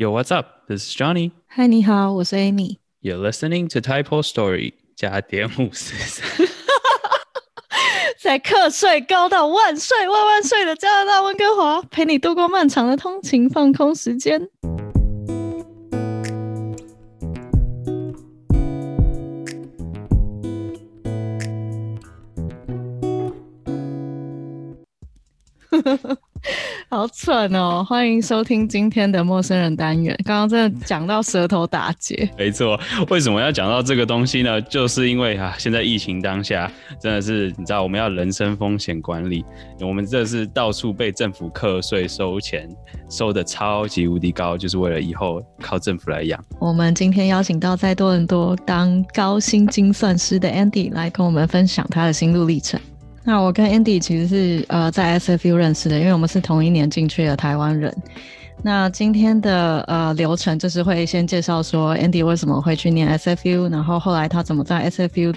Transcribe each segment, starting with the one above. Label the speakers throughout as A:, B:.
A: Yo, what's up? This is Johnny.
B: 嗨，你好，我是 Amy。
A: You're listening to Typo Story 加点五四三。
B: 在课税高到万岁万万岁的加拿大温哥华，陪你度过漫长的通勤放空时间。好蠢哦！欢迎收听今天的陌生人单元。刚刚真的讲到舌头打结，
A: 没错，为什么要讲到这个东西呢？就是因为啊，现在疫情当下，真的是你知道我们要人身风险管理，我们这是到处被政府课税收钱，收的超级无敌高，就是为了以后靠政府来养。
B: 我们今天邀请到在多伦多当高薪精算师的 Andy 来跟我们分享他的心路历程。那我跟 Andy 其实是呃在 SFU 认识的，因为我们是同一年进去的台湾人。那今天的呃流程就是会先介绍说 Andy 为什么会去念 SFU，然后后来他怎么在 SFU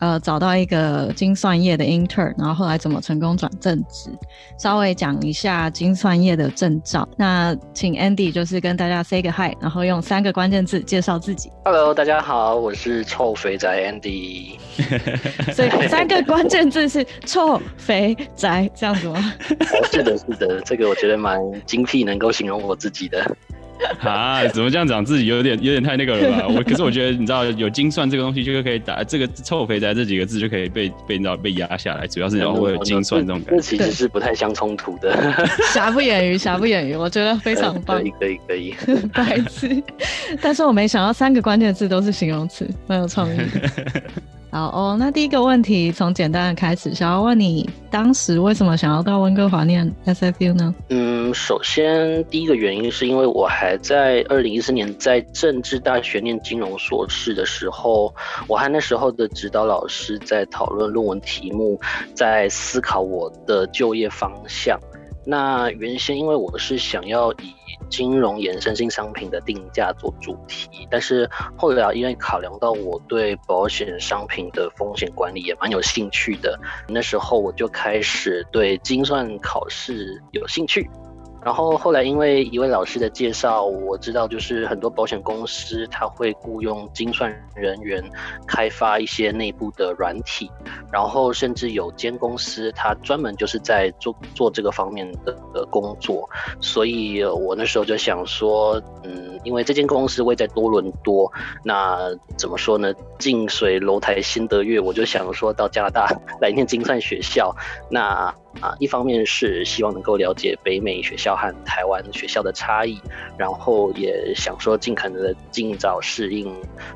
B: 呃找到一个精算业的 intern，然后后来怎么成功转正职，稍微讲一下精算业的证照。那请 Andy 就是跟大家 say 个 hi，然后用三个关键字介绍自己。
C: Hello，大家好，我是臭肥宅 Andy。
B: 所以三个关键字是臭肥宅这样子吗？
C: 哦是的，是的，这个我觉得蛮精辟，能够形容我自己的。
A: 啊，怎么这样讲自己有点有点太那个了吧？我可是我觉得你知道有精算这个东西，就可以打这个臭肥宅这几个字就可以被被你知道被压下来，主要是然后会有精算这种感
C: 这
A: 觉。
C: 其实是不太相冲突的。
B: 瑕不掩瑜，瑕不掩瑜，我觉得非常棒
C: 可以，，可以，可以。
B: 白痴。但是我没想到三个关键字都是形容词，蛮有创意的。好哦，那第一个问题从简单的开始，想要问你当时为什么想要到温哥华念 SFU 呢？
C: 嗯，首先第一个原因是因为我还在二零一四年在政治大学念金融硕士的时候，我和那时候的指导老师在讨论论文题目，在思考我的就业方向。那原先因为我是想要以金融衍生性商品的定价做主题，但是后来因为考量到我对保险商品的风险管理也蛮有兴趣的，那时候我就开始对精算考试有兴趣。然后后来因为一位老师的介绍，我知道就是很多保险公司它会雇佣精算人员开发一些内部的软体，然后甚至有间公司它专门就是在做做这个方面的的工作，所以我那时候就想说，嗯，因为这间公司位在多伦多，那怎么说呢？近水楼台先得月，我就想说到加拿大 来念精算学校，那啊，一方面是希望能够了解北美学校和台湾学校的差异，然后也想说尽可能的尽早适应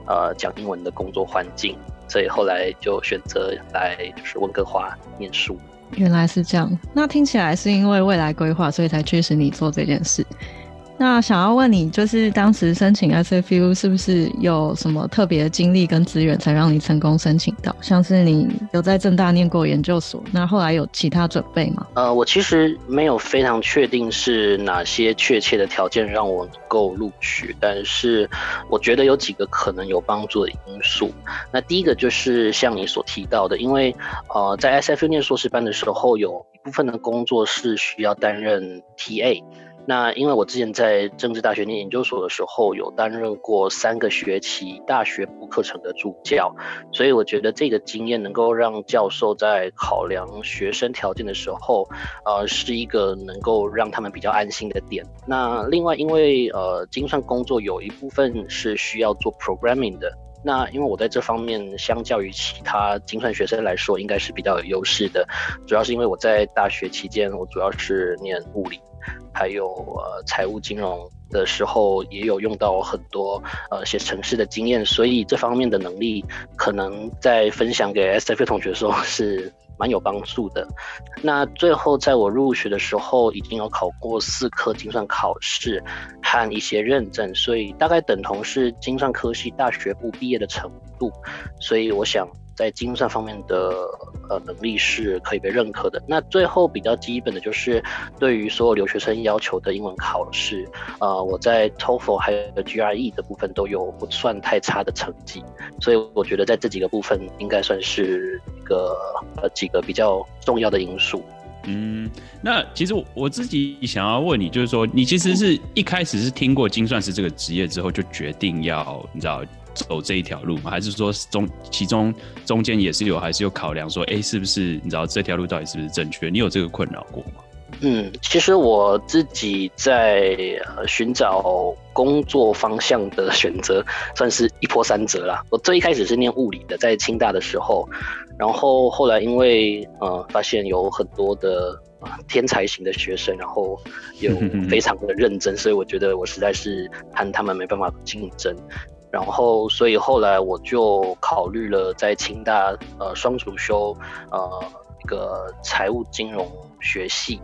C: 呃讲英文的工作环境，所以后来就选择来就是温哥华念书。
B: 原来是这样，那听起来是因为未来规划，所以才驱使你做这件事。那想要问你，就是当时申请 SFU 是不是有什么特别的经历跟资源，才让你成功申请到？像是你有在正大念过研究所，那后来有其他准备吗？
C: 呃，我其实没有非常确定是哪些确切的条件让我能够录取，但是我觉得有几个可能有帮助的因素。那第一个就是像你所提到的，因为呃，在 SFU 念硕士班的时候，有一部分的工作是需要担任 TA。那因为我之前在政治大学念研究所的时候，有担任过三个学期大学部课程的助教，所以我觉得这个经验能够让教授在考量学生条件的时候，呃，是一个能够让他们比较安心的点。那另外，因为呃，精算工作有一部分是需要做 programming 的。那因为我在这方面相较于其他精算学生来说，应该是比较有优势的，主要是因为我在大学期间，我主要是念物理，还有呃财务金融的时候，也有用到很多呃写程式的经验，所以这方面的能力可能在分享给 SFU 同学的时候是蛮有帮助的。那最后在我入学的时候，已经有考过四科精算考试和一些认证，所以大概等同是精算科系大学部毕业的程度。所以我想在精算方面的呃能力是可以被认可的。那最后比较基本的就是对于所有留学生要求的英文考试，呃，我在 TOEFL 还有 GRE 的部分都有不算太差的成绩，所以我觉得在这几个部分应该算是一个呃几个比较重要的因素。
A: 嗯，那其实我自己想要问你，就是说，你其实是一开始是听过精算师这个职业之后，就决定要你知道走这一条路吗？还是说中其中中间也是有还是有考量说，哎，是不是你知道这条路到底是不是正确？你有这个困扰过吗？
C: 嗯，其实我自己在寻找工作方向的选择，算是一波三折啦。我最一开始是念物理的，在清大的时候，然后后来因为呃发现有很多的天才型的学生，然后又 非常的认真，所以我觉得我实在是和他们没办法竞争。然后所以后来我就考虑了在清大呃双主修呃一个财务金融学系。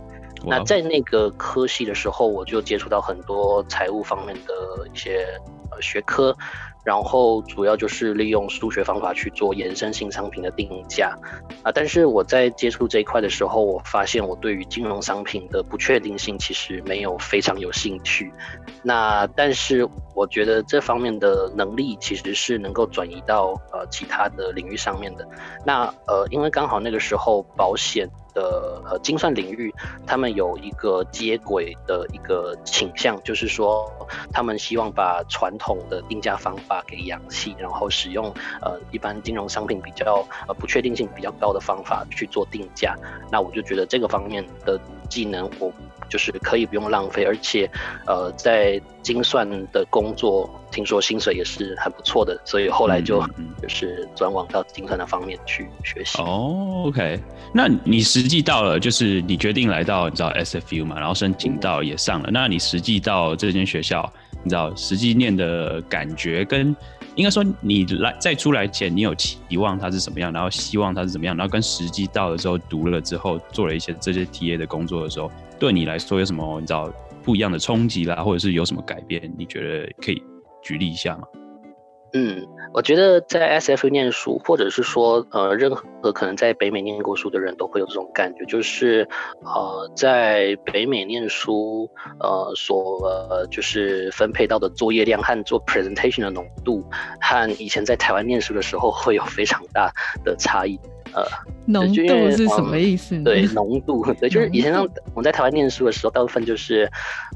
C: 那在那个科系的时候，我就接触到很多财务方面的一些呃学科。然后主要就是利用数学方法去做衍生性商品的定价啊，但是我在接触这一块的时候，我发现我对于金融商品的不确定性其实没有非常有兴趣。那但是我觉得这方面的能力其实是能够转移到呃其他的领域上面的。那呃，因为刚好那个时候保险的呃精算领域，他们有一个接轨的一个倾向，就是说他们希望把传统的定价方法给氧气，然后使用呃一般金融商品比较呃不确定性比较高的方法去做定价，那我就觉得这个方面的技能我就是可以不用浪费，而且呃在精算的工作听说薪水也是很不错的，所以后来就 就是转往到精算的方面去学习。
A: 哦，OK，那你实际到了就是你决定来到你知道 SFU 嘛，然后申请到也上了，那你实际到这间学校。你知道实际念的感觉，跟应该说你来再出来前，你有期望它是什么样，然后希望它是怎么样，然后跟实际到了之后读了之后，做了一些这些 TA 的工作的时候，对你来说有什么你知道不一样的冲击啦，或者是有什么改变？你觉得可以举例一下吗？
C: 嗯，我觉得在 S F U 念书，或者是说，呃，任何可能在北美念过书的人都会有这种感觉，就是，呃，在北美念书，呃，所呃就是分配到的作业量和做 presentation 的浓度，和以前在台湾念书的时候会有非常大的差异。
B: 呃，浓度是什么意思？
C: 对，浓度，对，就是以前让我们在台湾念书的时候，大部分就是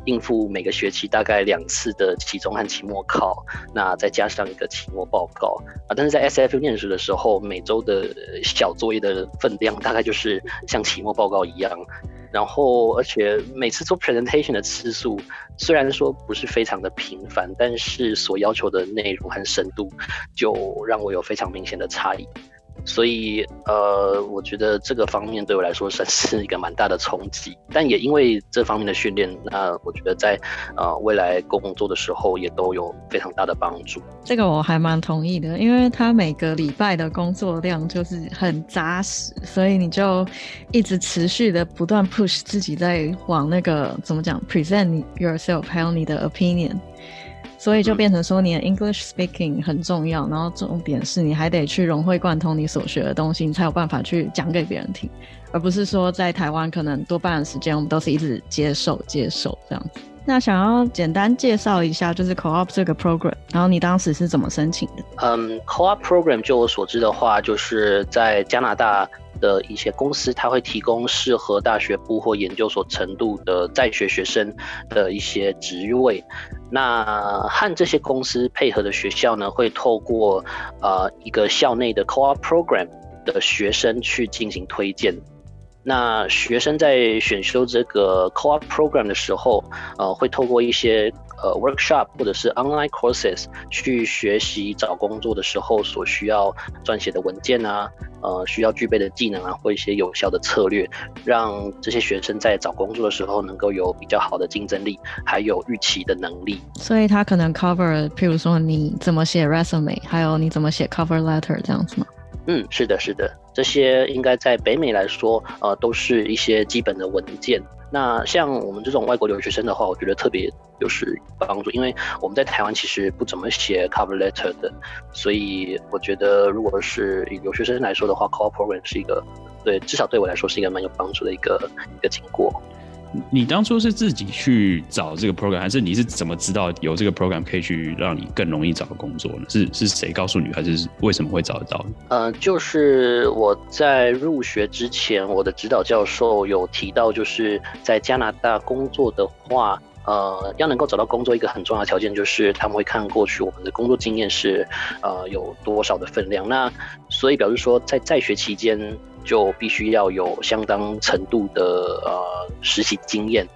C: 应付每个学期大概两次的期中和期末考，那再加上一个期末报告啊。但是在 SFU 念书的时候，每周的小作业的分量大概就是像期末报告一样，然后而且每次做 presentation 的次数虽然说不是非常的频繁，但是所要求的内容和深度就让我有非常明显的差异。所以，呃，我觉得这个方面对我来说算是一个蛮大的冲击，但也因为这方面的训练，那我觉得在呃未来工作的时候也都有非常大的帮助。
B: 这个我还蛮同意的，因为他每个礼拜的工作量就是很扎实，所以你就一直持续的不断 push 自己在往那个怎么讲 present yourself，还有你的 opinion。所以就变成说，你的 English speaking 很重要，然后重点是你还得去融会贯通你所学的东西，你才有办法去讲给别人听，而不是说在台湾可能多半的时间我们都是一直接受接受这样子。那想要简单介绍一下，就是 Co-op 这个 program，然后你当时是怎么申请的？
C: 嗯，Co-op program 就我所知的话，就是在加拿大。的一些公司，它会提供适合大学部或研究所程度的在学学生的一些职位。那和这些公司配合的学校呢，会透过呃一个校内的 co-op program 的学生去进行推荐。那学生在选修这个 co-op program 的时候，呃，会透过一些呃 workshop 或者是 online courses 去学习找工作的时候所需要撰写的文件啊，呃，需要具备的技能啊，或一些有效的策略，让这些学生在找工作的时候能够有比较好的竞争力，还有预期的能力。
B: 所以他可能 cover，譬如说你怎么写 resume，还有你怎么写 cover letter 这样子吗？
C: 嗯，是的，是的，这些应该在北美来说，呃，都是一些基本的文件。那像我们这种外国留学生的话，我觉得特别就是帮助，因为我们在台湾其实不怎么写 cover letter 的，所以我觉得如果是留学生来说的话，cover program 是一个对，至少对我来说是一个蛮有帮助的一个一个经过。
A: 你当初是自己去找这个 program，还是你是怎么知道有这个 program 可以去让你更容易找工作呢？是是谁告诉你，还是为什么会找得到？
C: 呃，就是我在入学之前，我的指导教授有提到，就是在加拿大工作的话。呃，要能够找到工作，一个很重要的条件就是他们会看过去我们的工作经验是，呃，有多少的分量。那所以表示说，在在学期间就必须要有相当程度的呃实习经验。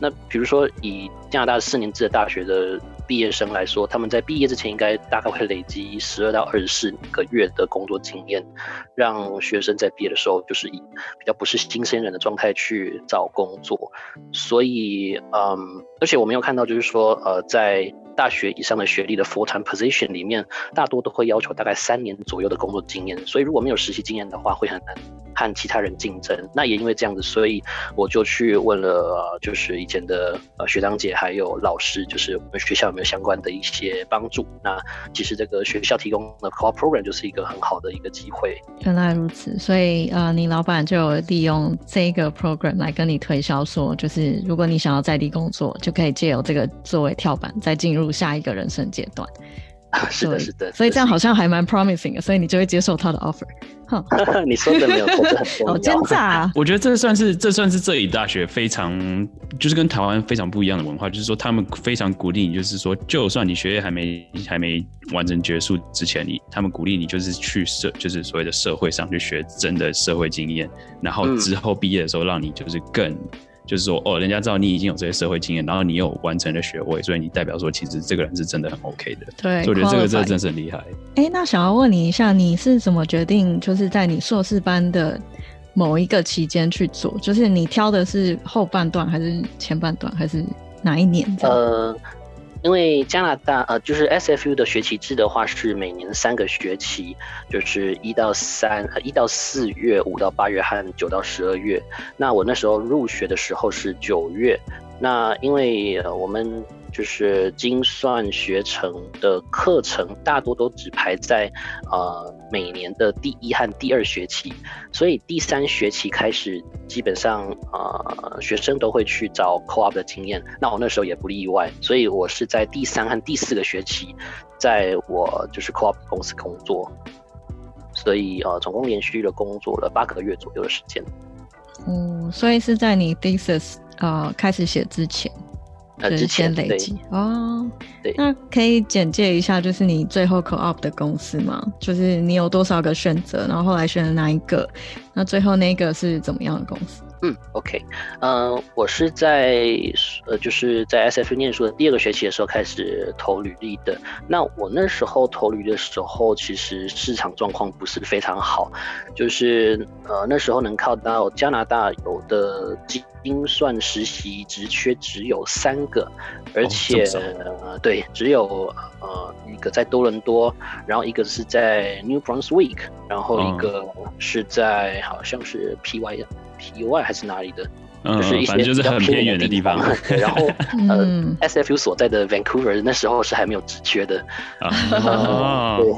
C: 那比如说以加拿大四年制的大学的。毕业生来说，他们在毕业之前应该大概会累积十二到二十四个月的工作经验，让学生在毕业的时候就是以比较不是新鲜人的状态去找工作。所以，嗯，而且我们有看到，就是说，呃，在大学以上的学历的 full time position 里面，大多都会要求大概三年左右的工作经验。所以，如果没有实习经验的话，会很难。和其他人竞争，那也因为这样子，所以我就去问了，就是以前的呃学长姐还有老师，就是我们学校有没有相关的一些帮助。那其实这个学校提供的 co-op program 就是一个很好的一个机会。
B: 原来如此，所以呃，你老板就利用这个 program 来跟你推销，说就是如果你想要在地工作，就可以借由这个作为跳板，再进入下一个人生阶段。
C: 是的，是的，
B: 所以这样好像还蛮 promising 的，所以你就会接受他的 offer。
C: 你说的没有错，好
B: 奸诈。
A: 我觉得这算是这算是这里大学非常就是跟台湾非常不一样的文化，就是说他们非常鼓励你，就是说就算你学业还没还没完成结束之前，你他们鼓励你就是去社就是所谓的社会上去学真的社会经验，然后之后毕业的时候让你就是更。就是说，哦，人家知道你已经有这些社会经验，然后你有完成的学位，所以你代表说，其实这个人是真的很 OK 的。
B: 对，
A: 我觉得这个这真是很厉害。
B: 哎，那想要问你一下，你是怎么决定，就是在你硕士班的某一个期间去做？就是你挑的是后半段，还是前半段，还是哪一年？
C: 呃。因为加拿大呃，就是 SFU 的学期制的话是每年三个学期，就是一到三呃一到四月、五到八月和九到十二月。那我那时候入学的时候是九月。那因为我们。就是精算学程的课程大多都只排在呃每年的第一和第二学期，所以第三学期开始，基本上呃学生都会去找 co-op 的经验。那我那时候也不例外，所以我是在第三和第四个学期，在我就是 co-op 公司工作，所以呃总共连续的工作了八个月左右的时间。
B: 嗯，所以是在你 thesis 呃开始写之前。
C: 之前
B: 累积哦，
C: 对，
B: 那可以简介一下，就是你最后 co-op 的公司吗？就是你有多少个选择，然后后来选了哪一个？那最后那个是怎么样的公司？
C: 嗯，OK，呃，我是在呃，就是在 SF 念书的第二个学期的时候开始投履历的。那我那时候投履的时候，其实市场状况不是非常好，就是呃那时候能靠到加拿大有的精算实习职缺只有三个，而且呃对，只有呃一个在多伦多，然后一个是在 New Brunswick，然后一个是在好像是 PY。以外还是哪里的？就是一些
A: 就是很偏远的地方。
C: 然后 呃，SFU 所在的 Vancouver 那时候是还没有职缺的啊。对，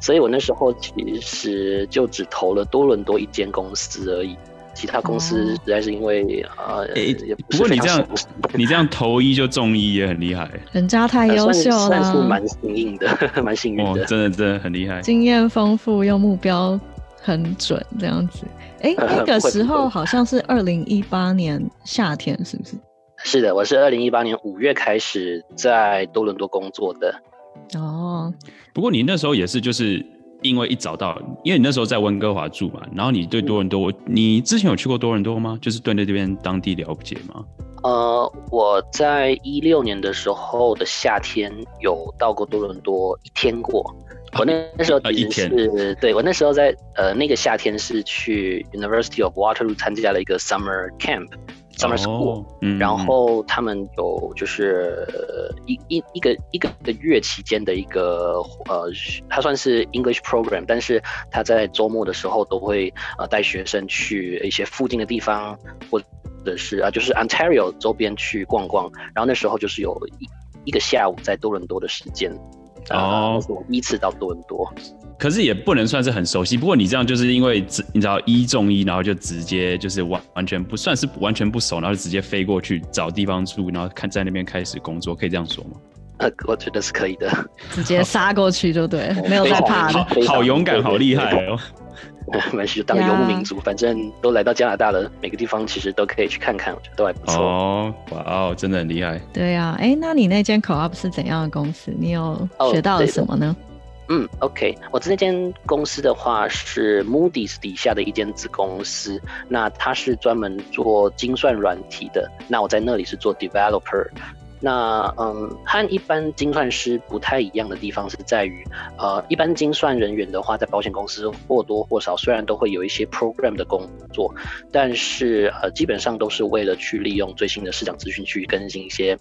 C: 所以我那时候其实就只投了多伦多一间公司而已，其他公司实在是因为呃，
A: 不过你这样你这样投一就中一也很厉害，
B: 人家太优秀了，
C: 算是蛮幸运的，蛮幸运的，
A: 真的真的很厉害，
B: 经验丰富又目标很准，这样子。哎，那个时候好像是二零一八年夏天，是不是？
C: 是的，我是二零一八年五月开始在多伦多工作的。
B: 哦，
A: 不过你那时候也是，就是因为一找到，因为你那时候在温哥华住嘛，然后你对多伦多，你之前有去过多伦多吗？就是对那这边当地了解吗？
C: 呃，我在一六年的时候的夏天有到过多伦多一天过。我那那时候其实是对我那时候在呃那个夏天是去 University of Waterloo 参加了一个 summer camp，summer school，然后他们有就是一一一个一个个月期间的一个呃，它算是 English program，但是他在周末的时候都会呃带学生去一些附近的地方，或者是啊就是 Ontario 周边去逛逛，然后那时候就是有一一个下午在多伦多的时间。哦，是我第一次到多伦多，
A: 可是也不能算是很熟悉。不过你这样就是因为只你知道一中一，然后就直接就是完完全不算是完全不熟，然后就直接飞过去找地方住，然后看在那边开始工作，可以这样说吗？
C: 呃，我觉得是可以的，
B: 直接杀过去就对，没有在怕的，
A: 好勇敢，好厉害哦。
C: 没事，就当游牧民族，反正都来到加拿大了，每个地方其实都可以去看看，我觉得都还不错。
A: 哦，哇哦，真的很厉害。
B: 对呀，哎，那你那间 Co-op 是怎样的公司？你有学到了什么呢？
C: 嗯，OK，我这间公司的话是 Moody's 底下的一间子公司，那它是专门做精算软体的，那我在那里是做 Developer。那嗯，和一般精算师不太一样的地方是在于，呃，一般精算人员的话，在保险公司或多或少虽然都会有一些 program 的工作，但是呃，基本上都是为了去利用最新的市场资讯去更新一些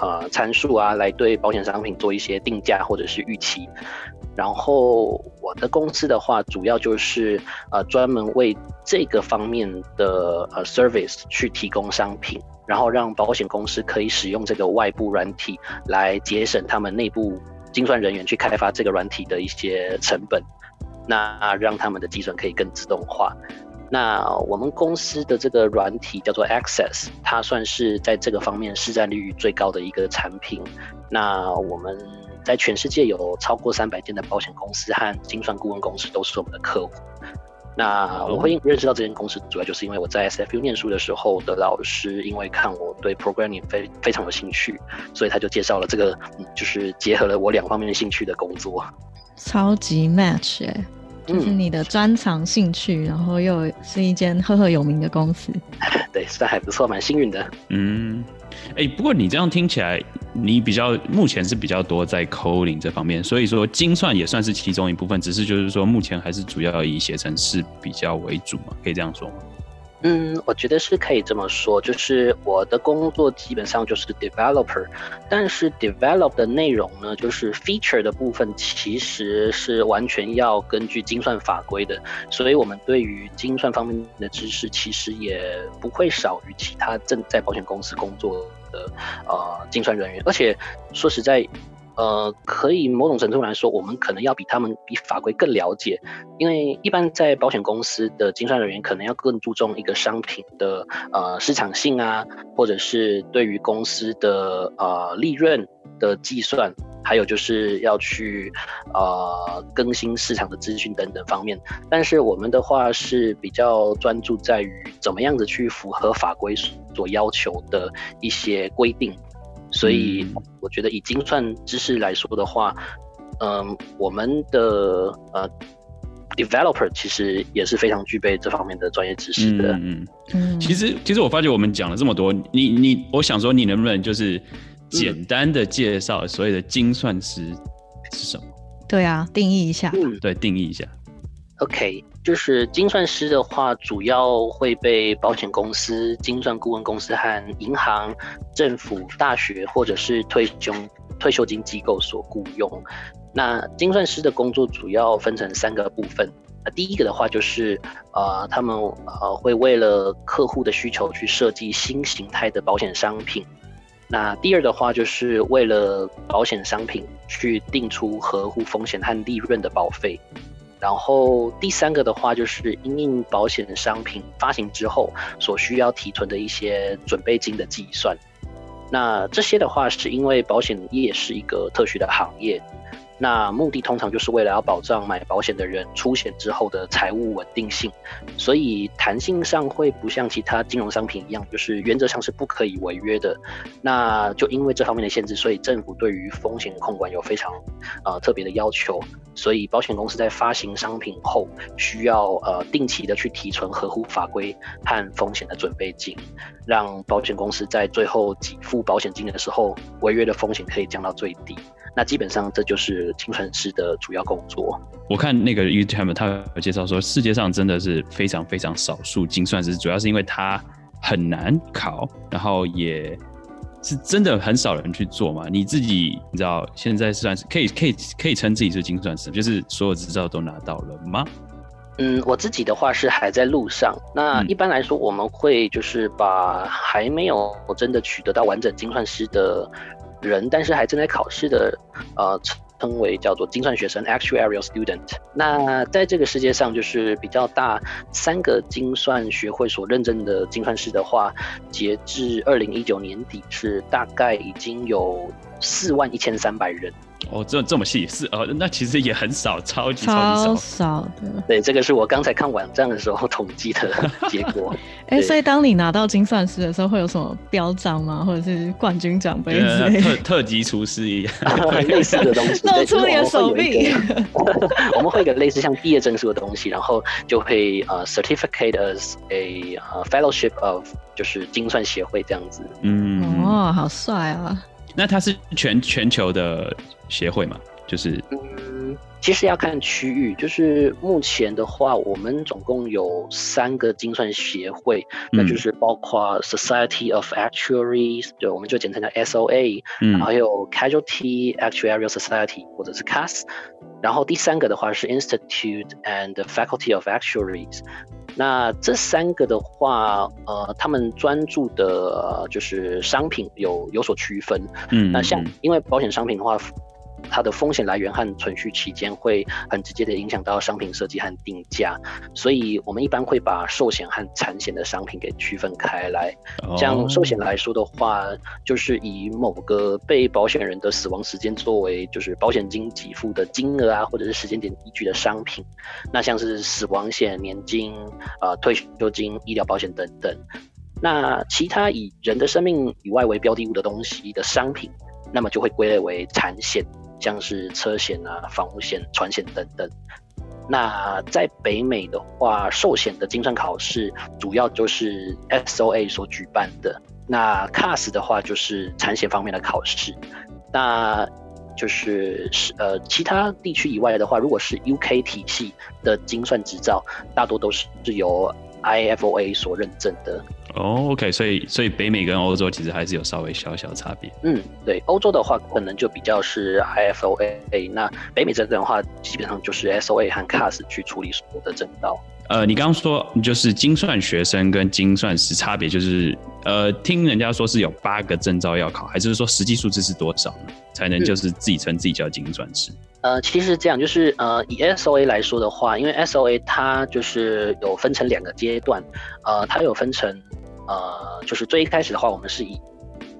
C: 呃参数啊，来对保险商品做一些定价或者是预期。然后我的公司的话，主要就是呃专门为这个方面的呃 service 去提供商品。然后让保险公司可以使用这个外部软体来节省他们内部精算人员去开发这个软体的一些成本，那让他们的计算可以更自动化。那我们公司的这个软体叫做 Access，它算是在这个方面市占率最高的一个产品。那我们在全世界有超过三百间的保险公司和精算顾问公司都是我们的客户。那我会认识到这间公司，主要就是因为我在 SFU 念书的时候的老师，因为看我对 programming 非非常有兴趣，所以他就介绍了这个，就是结合了我两方面的兴趣的工作。
B: 超级 match 哎，就是你的专长兴趣，然后又是一间赫赫有名的公司。
C: 对，算还不错，蛮幸运的。
A: 嗯。哎，不过你这样听起来，你比较目前是比较多在 coding 这方面，所以说精算也算是其中一部分，只是就是说目前还是主要以写程式比较为主嘛，可以这样说吗？
C: 嗯，我觉得是可以这么说，就是我的工作基本上就是 developer，但是 develop 的内容呢，就是 feature 的部分其实是完全要根据精算法规的，所以我们对于精算方面的知识其实也不会少于其他正在保险公司工作的呃精算人员，而且说实在。呃，可以某种程度来说，我们可能要比他们比法规更了解，因为一般在保险公司的精算人员可能要更注重一个商品的呃市场性啊，或者是对于公司的呃利润的计算，还有就是要去呃更新市场的资讯等等方面。但是我们的话是比较专注在于怎么样子去符合法规所要求的一些规定。所以我觉得以精算知识来说的话，嗯，我们的呃 developer 其实也是非常具备这方面的专业知识的。
A: 嗯嗯。其实其实我发觉我们讲了这么多，你你我想说你能不能就是简单的介绍所谓的精算师是什么？
B: 对啊，定义一下。
A: 对，定义一下。
C: OK。就是精算师的话，主要会被保险公司、精算顾问公司和银行、政府、大学或者是退休退休金机构所雇佣。那精算师的工作主要分成三个部分。那第一个的话就是，呃，他们呃会为了客户的需求去设计新形态的保险商品。那第二的话就是为了保险商品去定出合乎风险和利润的保费。然后第三个的话，就是因应保险商品发行之后所需要提存的一些准备金的计算。那这些的话，是因为保险业是一个特许的行业。那目的通常就是为了要保障买保险的人出险之后的财务稳定性，所以弹性上会不像其他金融商品一样，就是原则上是不可以违约的。那就因为这方面的限制，所以政府对于风险控管有非常呃特别的要求。所以保险公司在发行商品后，需要呃定期的去提存合乎法规和风险的准备金，让保险公司在最后给付保险金的时候，违约的风险可以降到最低。那基本上这就是精算师的主要工作。
A: 我看那个 YouTube 他有介绍说，世界上真的是非常非常少数精算师，主要是因为他很难考，然后也是真的很少人去做嘛。你自己你知道现在算是可以可以可以称自己是精算师，就是所有执照都拿到了吗？
C: 嗯，我自己的话是还在路上。那一般来说，我们会就是把还没有真的取得到完整精算师的。人，但是还正在考试的，呃，称为叫做精算学生 （actuarial student）。那在这个世界上，就是比较大三个精算学会所认证的精算师的话，截至二零一九年底是大概已经有四万一千三百人。
A: 哦，这这么细是呃，那其实也很少，超级超级
B: 超
A: 少。
B: 少的。
C: 对，这个是我刚才看网站的时候统计的 结果。
B: 哎、
C: 对
B: 所以当你拿到精算师的时候，会有什么标章吗？或者是冠军奖杯之
A: 呃
B: 类的？
A: 特特级厨师一样，
C: 类似的东西，
B: 露出你的手臂。
C: 我们会有一个类似像毕业证书的东西，然后就会呃 certificate as a 呃 fellowship of 就是精算协会这样子。
A: 嗯，
B: 哦，好帅啊！
A: 那它是全全球的协会嘛？就是，
C: 其实要看区域，就是目前的话，我们总共有三个精算协会，那
A: 嗯
C: 就是包括 Society of Actuaries，对，我们就简称叫 SOA，
A: 嗯
C: 还有 Casualty Actuarial Society 或者是 CAS，然后第三个的话是 Institute and Faculty of Actuaries。那这三个的话，呃，他们专注的呃就是商品有有所区分。
A: 嗯，
C: 那像
A: 嗯
C: 因为保险商品的话，它的风险来源和存续期间会很直接的影响到商品设计和定价，所以我们一般会把寿险和产险的商品给区分开来。像寿险
A: 哦
C: 来说的话，就是以某个被保险人的死亡时间作为就是保险金给付的金额啊，或者是时间点依据的商品。那像是死亡险、年金、呃退休金、医疗保险等等。那其他以人的生命以外为标的物的东西的商品，那么就会归类为产险，像是车险啊、房屋险、船险等等。那在北美的话，寿险的精算考试主要就是 SOA 所举办的。那 CAS 的话就是产险方面的考试。那就是是呃其他地区以外的话，如果是 UK 体系的精算执照，大多都是是由 IFOA 所认证的。
A: 哦，OK，所以所以北美跟欧洲其实还是有稍微小小差别。
C: 嗯，对，欧洲的话可能就比较是 IFOA，那北美这边的话，基本上就是 SOA 和 CAS 去处理所有的证照。
A: 呃，你刚刚说就是精算学生跟精算师差别，就是呃，听人家说是有八个证照要考，还是说实际数字是多少呢？才能就是自己称自己叫精算师？
C: 呃，其实这样就是呃，以 SOA 来说的话，因为 SOA 它就是有分成两个阶段，呃，它有分成呃，就是最一开始的话，我们是以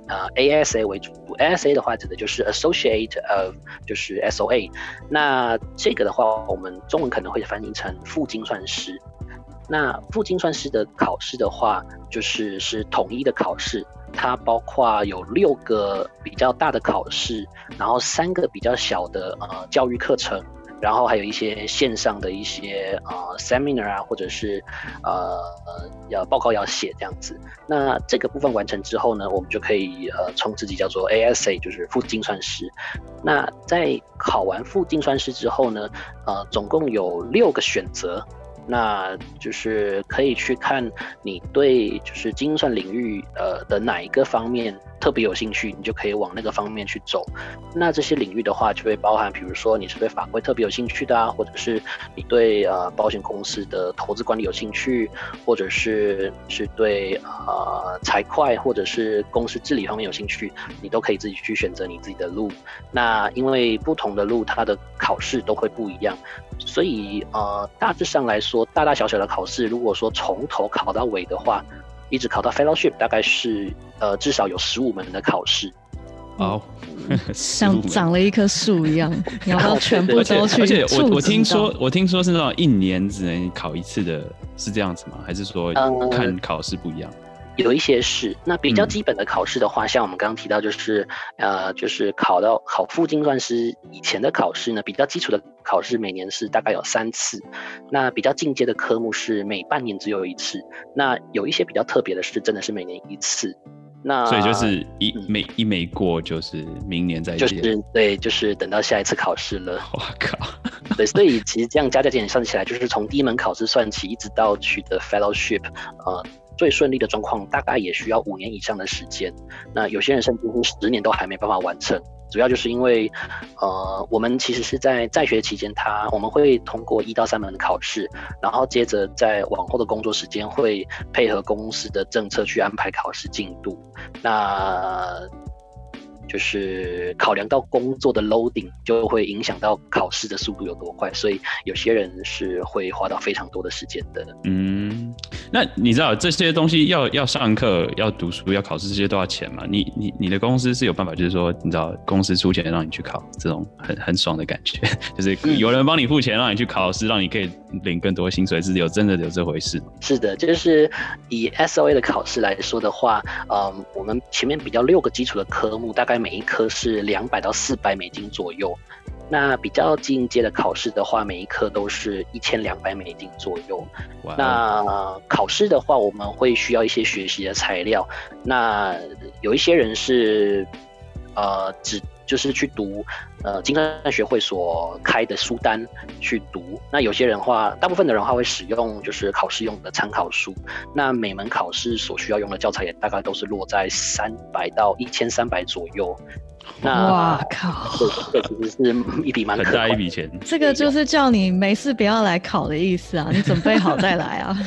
C: 呃 ASA 为主，ASA 的话指的就是 Associate of 就是 SOA，那这个的话，我们中文可能会翻译成副精算师。那副精算师的考试的话，就是是统一的考试，它包括有六个比较大的考试，然后三个比较小的呃教育课程，然后还有一些线上的一些呃 seminar 啊，或者是呃要报告要写这样子。那这个部分完成之后呢，我们就可以呃称自己叫做 ASA，就是副精算师。那在考完副精算师之后呢，呃，总共有六个选择。那就是可以去看你对就是精算领域呃的哪一个方面特别有兴趣，你就可以往那个方面去走。那这些领域的话，就会包含，比如说你是对法规特别有兴趣的啊，或者是你对呃保险公司的投资管理有兴趣，或者是是对呃财会或者是公司治理方面有兴趣，你都可以自己去选择你自己的路。那因为不同的路，它的考试都会不一样。所以呃，大致上来说，大大小小的考试，如果说从头考到尾的话，一直考到 fellowship，大概是呃至少有十五门的考试。
A: 哦，
B: 像
A: 15
B: 长了一棵树一样，你要不要全部都去
A: 而且我我听说我听说是那种一年只能考一次的，是这样子吗？还是说
C: 呃
A: 看考试不一样？
C: 有一些是，那比较
A: 嗯。
C: 基本的考试的话，像我们刚刚提到，就是呃，就是考到考附精算师以前的考试呢，比较基础的考试每年是大概有三次，那比较进阶的科目是每半年只有一次，那有一些比较特别的是真的是每年一次，那
A: 所以就是一
C: 嗯。
A: 一没过，就是明年再
C: 就。是对，就是等到下一次考试了。
A: 我靠，
C: 对，所以其实这样加加减减算起来，就是从第一门考试算起，一直到取得 fellowship，呃，最顺利的状况大概也需要五年以上的时间。那有些人甚至乎十年都还没办法完成。主要就是因为，呃，我们其实是在在学期间，他我们会通过一到三门的考试，然后接着在往后的工作时间会配合公司的政策去安排考试进度。那就是考量到工作的 loading，就会影响到考试的速度有多快，所以有些人是会花到非常多的时间的。
A: 嗯，那你知道这些东西要要上课、要读书、要考试，这些都要钱吗？你你你的公司是有办法，就是说你知道公司出钱让你去考，这种很很爽的感觉，就是有人帮你付钱让你去考试，让你可以领更多薪水，是有真的有这回事？
C: 是的，就是以 S O A 的考试来说的话，嗯，我们前面比较六个基础的科目，大概每一科是两百到四百美金左右。那比较进阶的考试的话，每一科都是一千两百美金左右。那考试的话，我们会需要一些学习的材料。那有一些人是，呃，只就是去读，呃，金算学会所开的书单去读。那有些人话，大部分的人话会使用就是考试用的参考书。那每门考试所需要用的教材也大概都是落在三百到一千三百左右。
B: 那哇靠！
C: 这其实是一笔蛮
A: 很大一笔钱。
B: 这个就是叫你没事不要来考的意思啊！你准备好再来啊！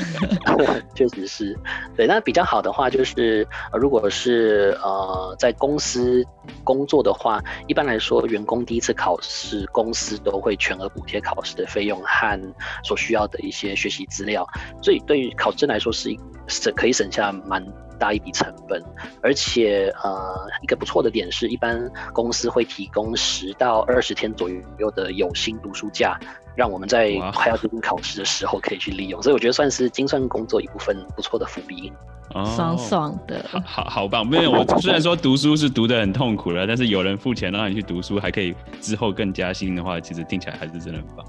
C: 确实是，对。那比较好的话就是，如果是呃在公司工作的话，一般来说员工第一次考试，公司都会全额补贴考试的费用和所需要的一些学习资料，所以对于考生来说是一省可以省下蛮。大一笔成本，而且呃，一个不错的点是，一般公司会提供十到二十天左右的有薪读书假，让我们在快要接近考试的时候可以去利用。所以我觉得算是精算工作一部分不错的福利，
B: 爽爽的，
A: 好好棒。没有，我虽然说读书是读的很痛苦了，但是有人付钱让你去读书，还可以之后更加薪的话，其实听起来还是真的很棒。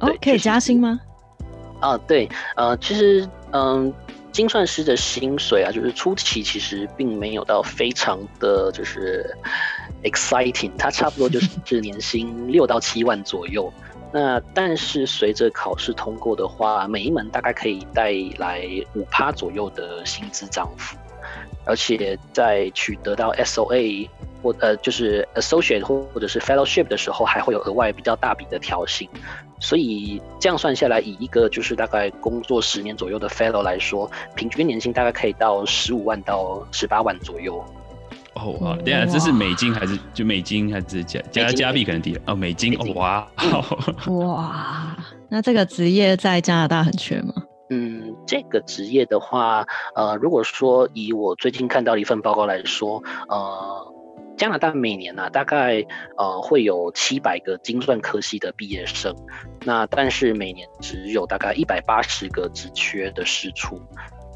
B: 哦，可以加薪吗？
C: 啊，对，呃，其实嗯。精算师的薪水啊，就是初期其实并没有到非常的就是 exciting，它差不多就是年薪六到七万左右。那但是随着考试通过的话，每一门大概可以带来五趴左右的薪资涨幅，而且在取得到 SOA 或呃就是 associate 或或者是 fellowship 的时候，还会有额外比较大笔的调薪。所以这样算下来，以一个就是大概工作十年左右的 fellow 来说，平均年薪大概可以到十五万到十八万左右。
A: 哦，好，等下这是美金还是就美金还是加加加币可能低哦，美金哦，哇，
B: 哇，那这个职业在加拿大很缺吗？
C: 嗯，这个职业的话，呃，如果说以我最近看到的一份报告来说，呃。加拿大每年呢，大概呃会有七百个精算科系的毕业生，那但是每年只有大概一百八十个职缺的师出。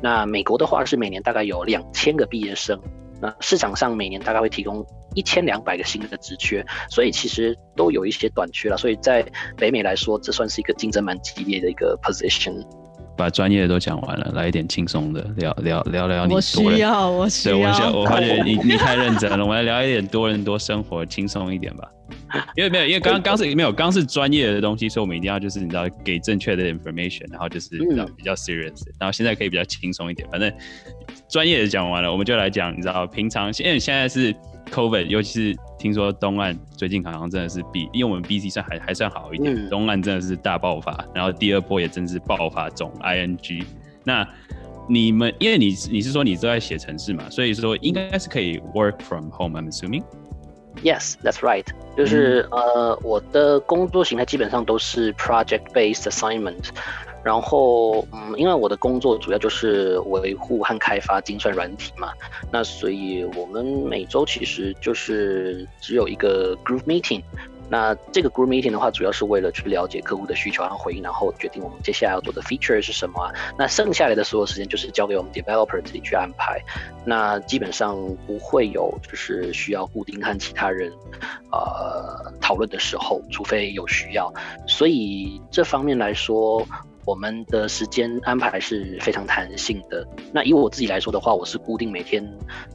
C: 那美国的话是每年大概有两千个毕业生，那市场上每年大概会提供一千两百个新的职缺，所以其实都有一些短缺了。所以在北美来说，这算是一个竞争蛮激烈的一个 position。
A: 把专业的都讲完了，来一点轻松的，聊聊聊聊你。
B: 我需要，我需要。
A: 我我发觉你你太认真了，我们来聊一点多人多生活，轻松一点吧。因为没有，因为刚刚刚是没有，刚是专业的东西，所以我们一定要就是你知道给正确的 information，然后就是比较比较 serious，然后现在可以比较轻松一点。反正专业的讲完了，我们就来讲，你知道平常因为现在是 COVID，尤其是。听说东岸最近好像真的是比，因为我们 B C 算还还算好一点，东岸真的是大爆发，然后第二波也真是爆发中 I N G。那你们因为你你是说你都在写城市嘛，所以说应该是可以 work from home。I'm assuming.
C: Yes, that's right. 就是呃，我的工作形态基本上都是 project based assignment。然后，嗯，因为我的工作主要就是维护和开发精算软体嘛，那所以我们每周其实就是只有一个 group meeting。那这个 group meeting 的话，主要是为了去了解客户的需求和回应，然后决定我们接下来要做的 feature 是什么啊。那剩下来的所有时间就是交给我们 developer 自己去安排。那基本上不会有就是需要固定和其他人呃讨论的时候，除非有需要。所以这方面来说。我们的时间安排是非常弹性的。那以我自己来说的话，我是固定每天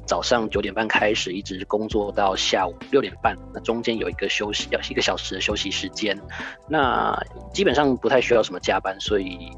C: 早上九点半开始，一直工作到下午六点半。那中间有一个休息，要一个小时的休息时间。那基本上不太需要什么加班，所以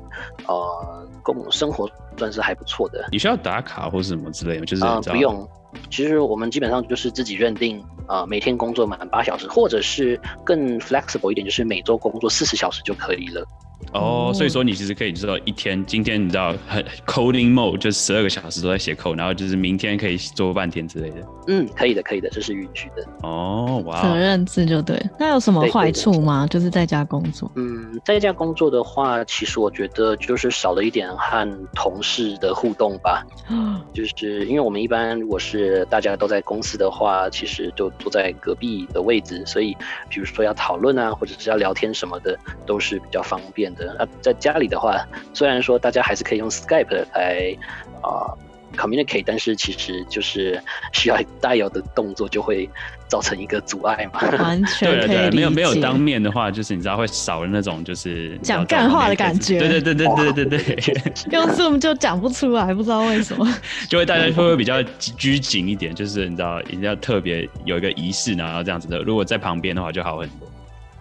C: 呃，工生活算是还不错的。
A: 你需要打卡或是什么之类的？就是
C: 啊，不用。其实我们基本上就是自己认定呃，每天工作满八小时，或者是更 flexible 一点，就是每周工作四十小时就可以了。
A: 哦，所以说你其实可以知道一天，今天你知道很 coding mode 就十二个小时都在写 code，然后就是明天可以做半天之类的。
C: 嗯，可以的，可以的，这是允许的。
A: 哦，哇，
B: 责任制就对。那有什么坏处吗？就是在家工作。
C: 嗯，在家工作的话，其实我觉得就是少了一点和同事的互动吧。就是因为我们一般如果是大家都在公司的话，其实就坐在隔壁的位置，所以比如说要讨论啊，或者是要聊天什么的，都是比较方便的。那在家里的话，虽然说大家还是可以用 Skype 来啊 communicate，但是其实就是需要带有的动作就会造成一个阻碍嘛。
B: 完全可以
A: 没有没有当面的话，就是你知道会少了那种就是
B: 讲干话的感觉。
A: 对对对对对对对，
B: 用 Zoom 就讲不出来，不知道为什么。
A: 就会大家会不会比较拘谨一点？就是你知道一定要特别有一个仪式，然后这样子的。如果在旁边的话，就好很多。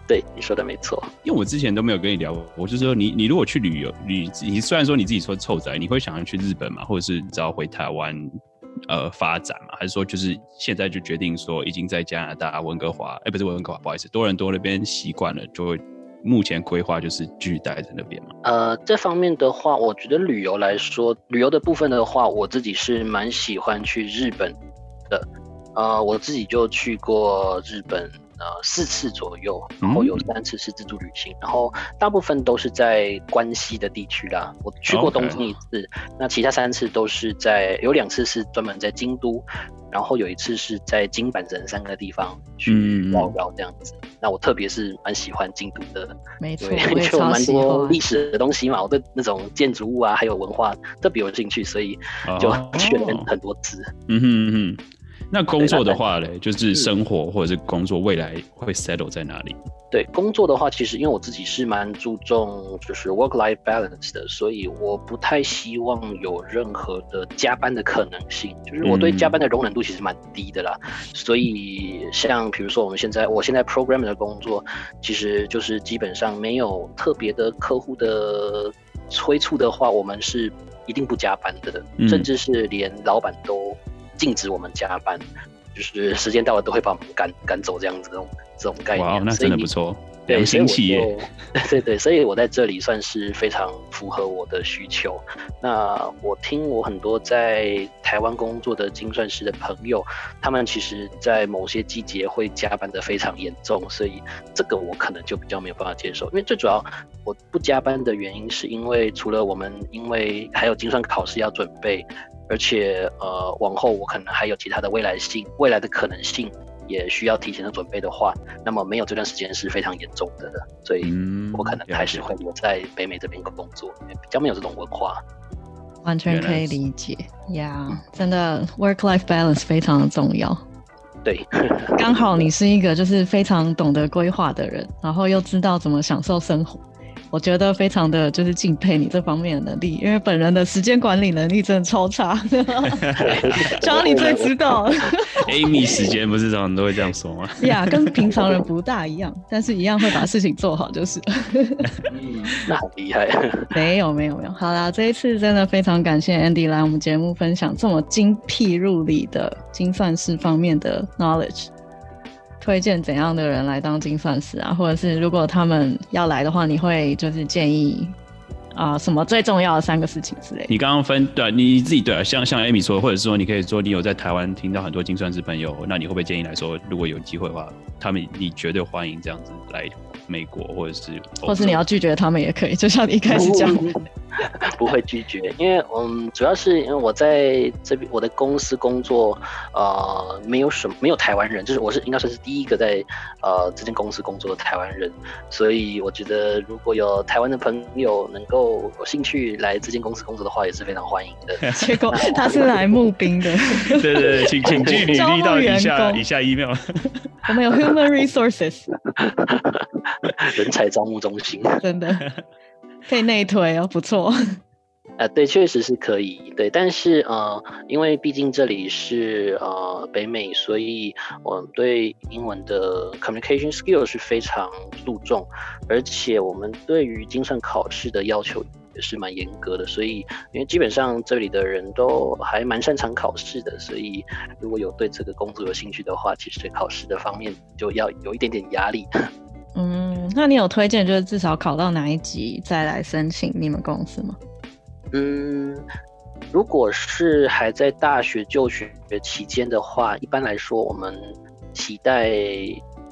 C: 对你说的没错，
A: 因为我之前都没有跟你聊过，我就说你你如果去旅游，你你虽然说你自己说臭宅，你会想要去日本嘛，或者是你知道回台湾呃发展嘛，还是说就是现在就决定说已经在加拿大温哥华，哎不是温哥华，不好意思，多伦多那边习惯了，就会目前规划就是继续待在那边嘛。
C: 呃，这方面的话，我觉得旅游来说，旅游的部分的话，我自己是蛮喜欢去日本的，呃，我自己就去过日本。呃，四次左右，然后有三次是自助旅行，然后大部分都是在关西的地区啦。我去过东京一次，那其他三次都是在，有两次是专门在京都，然后有一次是在金板神三个地方去绕绕这样子。那我特别是蛮喜欢京都的，
B: 没错，
C: 因为有蛮多历史的东西嘛，我对那种建筑物啊，还有文化特别有兴趣，所以就 去了很多次。
A: 嗯哼嗯哼。那工作的话嘞，就是生活或者是工作未来会 settle 在哪里？
C: 对工作的话，其实因为我自己是蛮注重就是 work life balance 的，所以我不太希望有任何的加班的可能性。就是我对加班的容忍度其实蛮低的啦。所以像比如说我们现在，我现在 program 的工作，其实就是基本上没有特别的客户的催促的话，我们是一定不加班的，甚至是连老板都。禁止我们加班，就是时间到了都会把我们赶赶走这样子，这种这种概念。
A: 哇，那真的不错，良心企业。
C: 对对，所以我在这里算是非常符合我的需求。那我听我很多在台湾工作的精算师的朋友，他们其实在某些季节会加班的非常严重，所以这个我可能就比较没有办法接受。因为最主要我不加班的原因，是因为除了我们因为还有精算考试要准备。而且，呃，往后我可能还有其他的未来性、未来的可能性，也需要提前的准备的话，那么没有这段时间是非常严重的，所以我可能还是会留在北美这边工作，比较没有这种文化。
B: 完全可以理解呀，真的，work-life balance 非常的重要。
C: 对，
B: 刚好你是一个就是非常懂得规划的人，然后又知道怎么享受生活。我觉得非常的就是敬佩你这方面的能力，因为本人的时间管理能力真的超差。只要你最知道。
A: Amy 时间不是常常都会这样说吗？
B: 呀，跟平常人不大一样，但是一样会把事情做好就是。
C: 嗯，那很厉害。
B: 没有没有没有，好啦，这一次真的非常感谢 Andy 来我们节目分享这么精辟入里的精算师方面的 knowledge。推荐怎样的人来当精算师啊？或者是如果他们要来的话，你会就是建议啊什么最重要的三个事情之类？
A: 你刚刚分对你自己对啊，像像艾米说，或者是说你可以说你有在台湾听到很多精算师朋友，那你会不会建议来说，如果有机会的话，他们你绝对欢迎这样子来美国，或者是，
B: 或是你要拒绝他们也可以，就像你一开始讲。
C: 不会拒绝，因为嗯，主要是因为我在这边我的公司工作，呃，没有什么没有台湾人，就是我是应该算是第一个在呃这间公司工作的台湾人，所以我觉得如果有台湾的朋友能够有兴趣来这间公司工作的话，也是非常欢迎的。
B: 结果他是来募兵的，
A: 对对对，请请具履历到以下以下 email，
B: 我们有 human resources，
C: 人才招募中心，
B: 真的。可以内推哦，不错。
C: 呃，对，确实是可以。对，但是呃，因为毕竟这里是呃北美，所以我对英文的 communication skill 是非常注重，而且我们对于精算考试的要求也是蛮严格的。所以，因为基本上这里的人都还蛮擅长考试的，所以如果有对这个工作有兴趣的话，其实考试的方面就要有一点点压力。
B: 嗯。那你有推荐就是至少考到哪一级再来申请你们公司吗？
C: 嗯，如果是还在大学就学期间的话，一般来说我们期待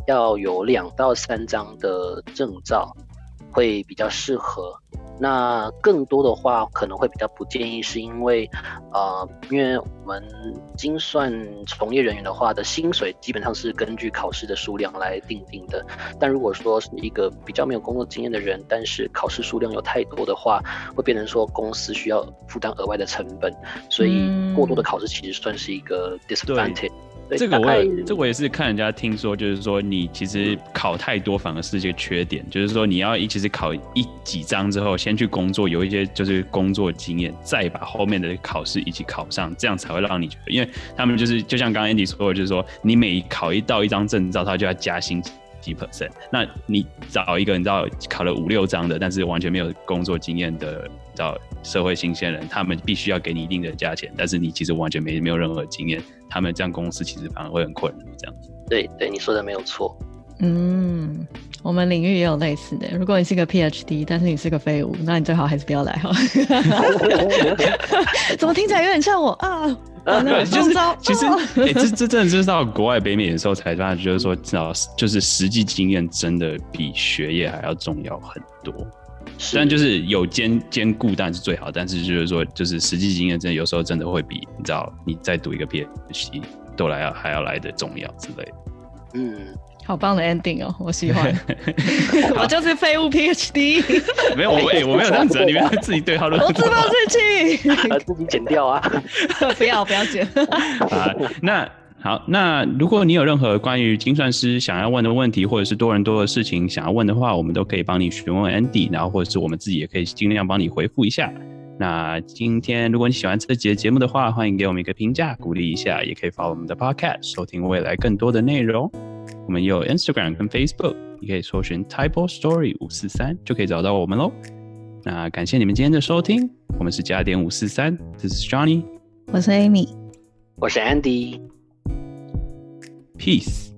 C: 要有两到三张的证照会比较适合。那更多的话可能会比较不建议，是因为，呃，因为我们精算从业人员的话的薪水基本上是根据考试的数量来定定的。但如果说是一个比较没有工作经验的人，但是考试数量有太多的话，会变成说公司需要负担额外的成本，所以过多的考试其实算是一个 disadvantage。
A: 这个我也，这我也是看人家听说，就是说你其实考太多反而是一个缺点，就是说你要一其实考一几张之后，先去工作，有一些就是工作经验，再把后面的考试一起考上，这样才会让你觉得，因为他们就是就像刚刚 Andy 说的，就是说你每考一到一张证照，他就要加薪。几 percent？那你找一个你知道考了五六张的，但是完全没有工作经验的，找社会新鲜人，他们必须要给你一定的价钱，但是你其实完全没没有任何经验，他们这样公司其实反而会很困难。这样子。
C: 对对，你说的没有错。
B: 嗯，我们领域也有类似的。如果你是个 PhD，但是你是个废物，那你最好还是不要来哈。怎么听起来有点像我啊？
A: 对，就是其实，哎，这 这真的就是到国外北美的时候才发现，就是说，至少就是实际经验真的比学业还要重要很多。虽然就是有兼兼顾，但是最好，但是就是说，就是实际经验真的有时候真的会比你知道你再读一个 PhD 都来要还要来的重要之类的。
C: 嗯。
B: 好棒的 ending 哦，我喜欢。我就是废物 PhD。
A: 没有我，我没有这样子，你们自己对号入座。
B: 我自暴自弃，
C: 自己剪掉啊！
B: 不要不要剪。
A: 啊，那好，那如果你有任何关于精算师想要问的问题，或者是多人多的事情想要问的话，我们都可以帮你询问 Andy，然后或者是我们自己也可以尽量帮你回复一下。那今天如果你喜欢这节节目的话，欢迎给我们一个评价，鼓励一下，也可以发我们的 Podcast 收听未来更多的内容。我们有 Instagram 跟 Facebook，你可以搜寻 Type Story 五四三就可以找到我们喽。那感谢你们今天的收听，我们是加点五四三，This is Johnny，
B: 我是 Amy，
C: 我是 Peace.